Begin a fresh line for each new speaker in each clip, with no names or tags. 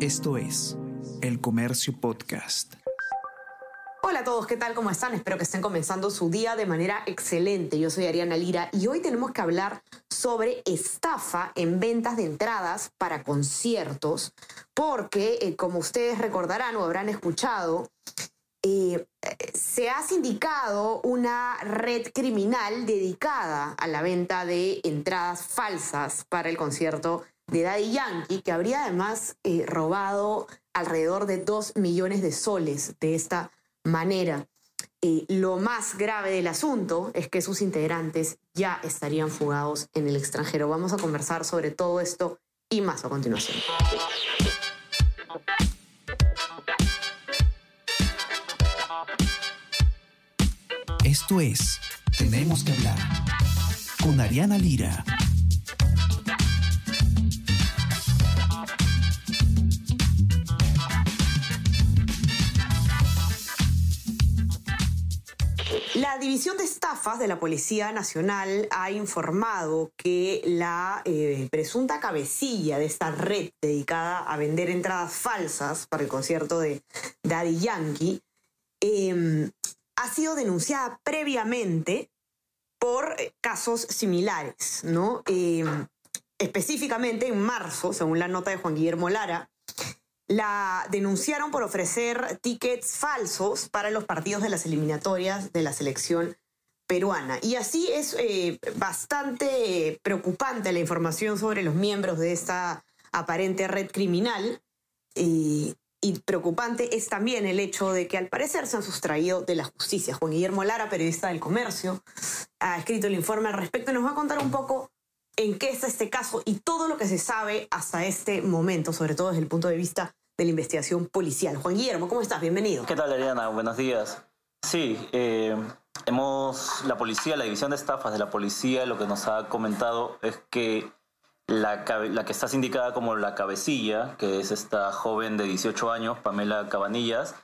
Esto es El Comercio Podcast.
Hola a todos, ¿qué tal? ¿Cómo están? Espero que estén comenzando su día de manera excelente. Yo soy Ariana Lira y hoy tenemos que hablar sobre estafa en ventas de entradas para conciertos, porque eh, como ustedes recordarán o habrán escuchado, eh, se ha sindicado una red criminal dedicada a la venta de entradas falsas para el concierto de Daddy Yankee, que habría además eh, robado alrededor de 2 millones de soles de esta manera. lo más grave del asunto es que sus integrantes ya estarían fugados en el extranjero. Vamos a conversar sobre todo esto y más a continuación.
Esto es Tenemos que hablar con Ariana Lira.
División de Estafas de la Policía Nacional ha informado que la eh, presunta cabecilla de esta red dedicada a vender entradas falsas para el concierto de Daddy Yankee em, ha sido denunciada previamente por eh, casos similares, ¿no? Em, específicamente en marzo, según la nota de Juan Guillermo Lara, la denunciaron por ofrecer tickets falsos para los partidos de las eliminatorias de la selección peruana. Y así es eh, bastante preocupante la información sobre los miembros de esta aparente red criminal. y preocupante es también el hecho de que al parecer se han sustraído de la justicia. Juan Guillermo Lara, periodista del comercio, ha escrito el informe al respecto nos va a contar un poco en qué está este caso y todo lo que se sabe hasta este momento, sobre todo desde el punto de vista de la investigación policial. Juan Guillermo, ¿cómo estás? Bienvenido.
¿Qué tal, Ariana? Buenos días. Sí, eh, hemos, la policía, la división de estafas de la policía, lo que nos ha comentado es que la, que está sindicada como la cabecilla, que es esta joven de 18 años, Pamela Cabanillas,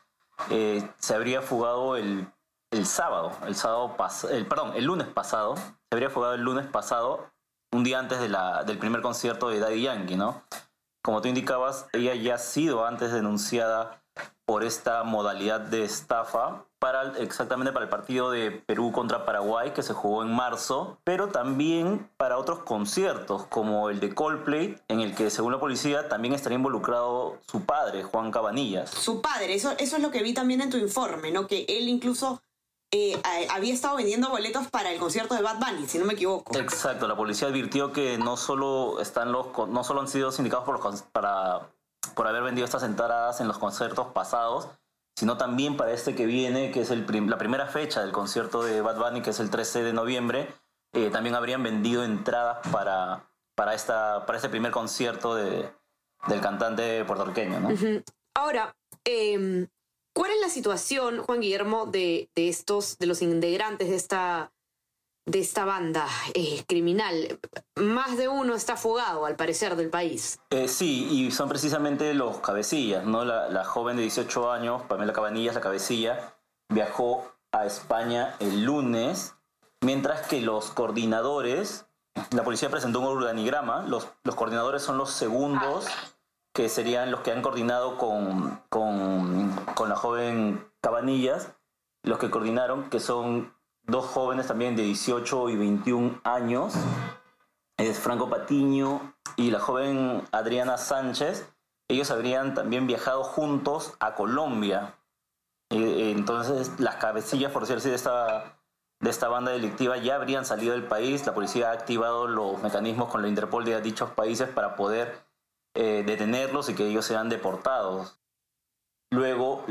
eh, se habría fugado el, el sábado, el sábado el, perdón, el lunes pasado, se habría fugado el lunes pasado, un día antes del primer concierto de Daddy Yankee, ¿no? Como tú indicabas, ella ya ha sido antes denunciada por esta modalidad de estafa exactamente para el partido de Perú contra Paraguay que se jugó en marzo, pero también para otros conciertos como el de Coldplay, en el que según la policía también estaría involucrado su padre, Juan Cabanillas.
Su padre, eso, eso es lo que vi también en tu informe, ¿no? Que él incluso eh, había estado vendiendo boletos para el concierto de Bad Bunny, si no me equivoco.
Exacto, la policía advirtió que no solo están los no solo han sido sindicados por para por haber vendido estas entradas en los conciertos pasados, sino también para este que viene, que es el la primera fecha del concierto de Bad Bunny, que es el 13 de noviembre, eh, también habrían vendido entradas para, para, esta, para este primer concierto de, del cantante puertorriqueño. ¿no?
Ahora, eh, ¿Cuál es la situación, Juan Guillermo, de, estos, de los integrantes de esta, de esta banda eh, criminal? Más de uno está fugado, al parecer, del país.
Eh, sí, y son precisamente los cabecillas, ¿no? La, joven de 18 años, Pamela Cabanillas, la cabecilla, viajó a España el lunes, mientras que los coordinadores, la policía presentó un organigrama, los, los coordinadores son los segundos que serían los que han coordinado con, con, la joven Cabanillas, los que coordinaron, que son dos jóvenes también de 18 y 21 años, es Franco Patiño y la joven Adriana Sánchez. Ellos habrían también viajado juntos a Colombia. Entonces, las cabecillas, por decirlo así, de esta, de esta banda delictiva ya habrían salido del país. La policía ha activado los mecanismos con la Interpol de dichos países para poder eh, detenerlos y que ellos sean deportados. Luego,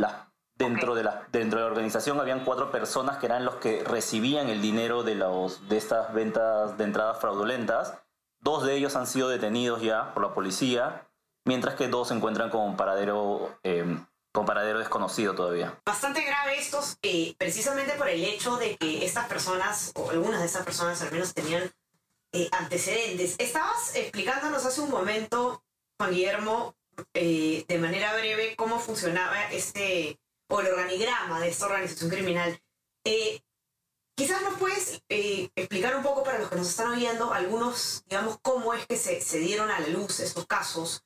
dentro, de la, dentro de la organización habían cuatro personas que eran los que recibían el dinero de, los, de estas ventas de entradas fraudulentas. Dos de ellos han sido detenidos ya por la policía, mientras que dos se encuentran con paradero, eh, con paradero desconocido todavía.
Bastante grave estos, eh, precisamente por el hecho de que estas personas, o algunas de estas personas al menos, tenían antecedentes. Estabas explicándonos hace un momento Juan Guillermo, eh, de manera breve, cómo funcionaba este, organigrama de esta organización criminal. Eh, quizás nos puedes eh, explicar un poco para los que nos están oyendo algunos, digamos, cómo es que se, se, dieron a la luz estos casos,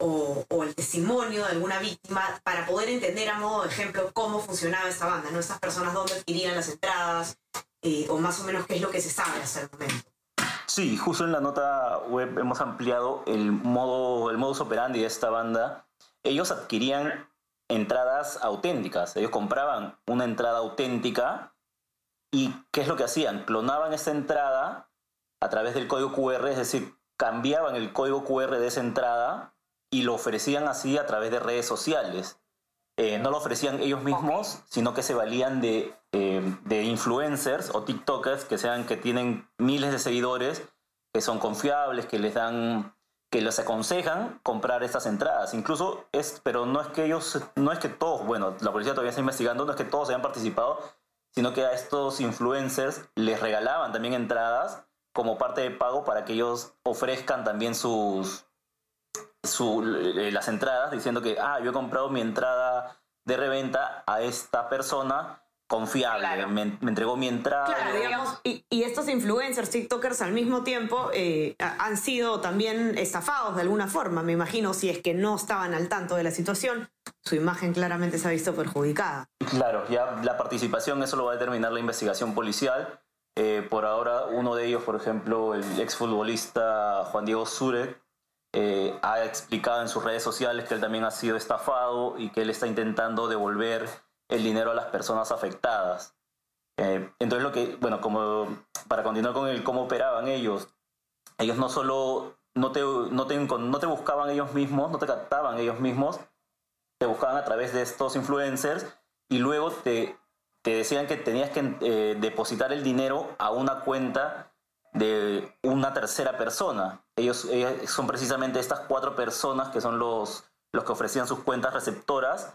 o, el testimonio de alguna víctima para poder entender a modo de ejemplo cómo funcionaba esta banda, ¿no? Estas personas dónde adquirían las entradas o más o menos qué es lo que se sabe hasta el momento.
Sí, justo en la nota web hemos ampliado el modo, el modus operandi de esta banda. Ellos adquirían entradas auténticas. Ellos compraban una entrada auténtica y ¿qué es lo que hacían? Clonaban esa entrada a través del código QR, es decir, cambiaban el código QR de esa entrada y lo ofrecían así a través de redes sociales. Eh, no lo ofrecían ellos mismos, sino que se valían de, eh, de, influencers o TikTokers que sean que tienen miles de seguidores, que son confiables, que les dan, que les aconsejan comprar estas entradas. Incluso es, pero no es que ellos, no es que todos, bueno, la policía todavía está investigando, no es que todos hayan participado, sino que a estos influencers les regalaban también entradas como parte de pago para que ellos ofrezcan también sus, eh, las entradas diciendo que, ah, yo he comprado mi entrada de reventa a esta persona confiable, me, entregó mi entrada.
Claro, digamos, y, estos influencers, TikTokers al mismo tiempo eh, han sido también estafados de alguna forma, me imagino, si es que no estaban al tanto de la situación, su imagen claramente se ha visto perjudicada.
Claro, ya la participación, eso lo va a determinar la investigación policial. Eh, por ahora, uno de ellos, por ejemplo, el exfutbolista Juan Diego Zurek, eh, ha explicado en sus redes sociales que él también ha sido estafado y que él está intentando devolver el dinero a las personas afectadas. Eh, entonces lo que, bueno, como para continuar con el cómo operaban ellos, ellos no solo no te, no te, no te buscaban ellos mismos, no te captaban ellos mismos, te buscaban a través de estos influencers y luego te, te decían que tenías que eh, depositar el dinero a una cuenta de una tercera persona. Ellos, son precisamente estas cuatro personas que son los, los que ofrecían sus cuentas receptoras,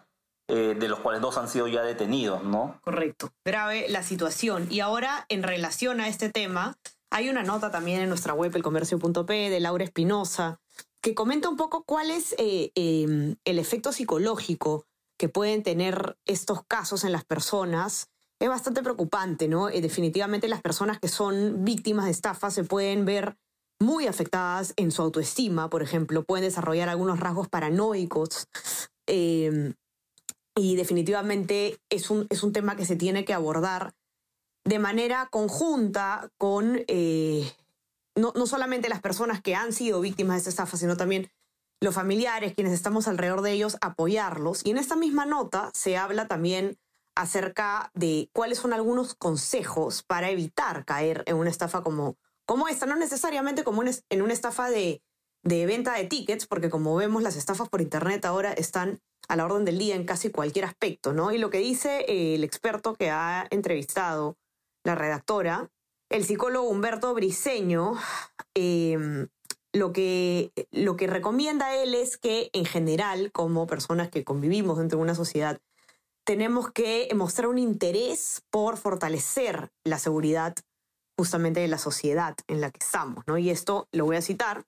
eh, de los cuales dos han sido ya detenidos, ¿no?
Correcto. Grave la situación. Y ahora, en relación a este tema, hay una nota también en nuestra web, elcomercio.p, de Laura Espinosa, que comenta un poco cuál es eh, em, el efecto psicológico que pueden tener estos casos en las personas es bastante preocupante, ¿no? Eh, definitivamente las personas que son víctimas de estafa se pueden ver muy afectadas en su autoestima, por ejemplo, pueden desarrollar algunos rasgos paranoicos. Em, y definitivamente es un, es un tema que se tiene que abordar de manera conjunta con eh, no, no, solamente las personas que han sido víctimas de esta estafa, sino también los familiares, quienes estamos alrededor de ellos, apoyarlos. Y en esta misma nota se habla también acerca de cuáles son algunos consejos para evitar caer en una estafa como, como esta, no necesariamente como en una estafa de, de venta de tickets, porque como vemos las estafas por Internet ahora están a la orden del día en casi cualquier aspecto, ¿no? Y lo que dice eh, el experto que ha entrevistado la redactora, el psicólogo Humberto Briseño, em, lo, que, lo que recomienda él es que en general, como personas que convivimos dentro de una sociedad, tenemos que mostrar un interés por fortalecer la seguridad justamente de la sociedad en la que estamos, ¿no? Y esto lo voy a citar.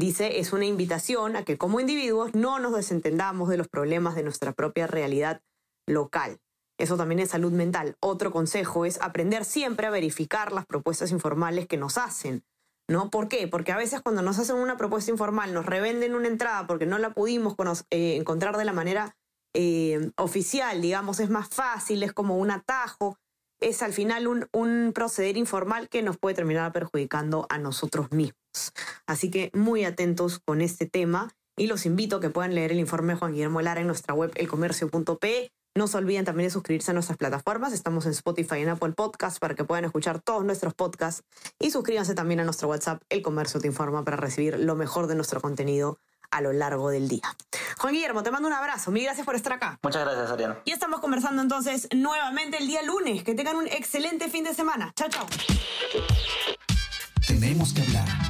Dice, es una invitación a que como individuos no nos desentendamos de los problemas de nuestra propia realidad local. Eso también es salud mental. Otro consejo es aprender siempre a verificar las propuestas informales que nos hacen. ¿No? ¿Por qué? Porque a veces cuando nos hacen una propuesta informal, nos revenden una entrada porque no la pudimos eh, encontrar de la manera eh, oficial, digamos, es más fácil, es como un atajo, es al final un, un, proceder informal que nos puede terminar perjudicando a nosotros mismos. Así que muy atentos con este tema y los invito a que puedan leer el informe de Juan Guillermo Lara en nuestra web elcomercio.p. No se olviden también de suscribirse a nuestras plataformas. Estamos en Spotify y en Apple Podcasts para que puedan escuchar todos nuestros podcasts. Y suscríbanse también a nuestro WhatsApp, El Comercio Te Informa, para recibir lo mejor de nuestro contenido a lo largo del día. Juan Guillermo, te mando un abrazo. Mil gracias por estar acá.
Muchas gracias, Ariana.
Y estamos conversando entonces nuevamente el día lunes. Que tengan un excelente fin de semana. Chao, chao.
Tenemos que hablar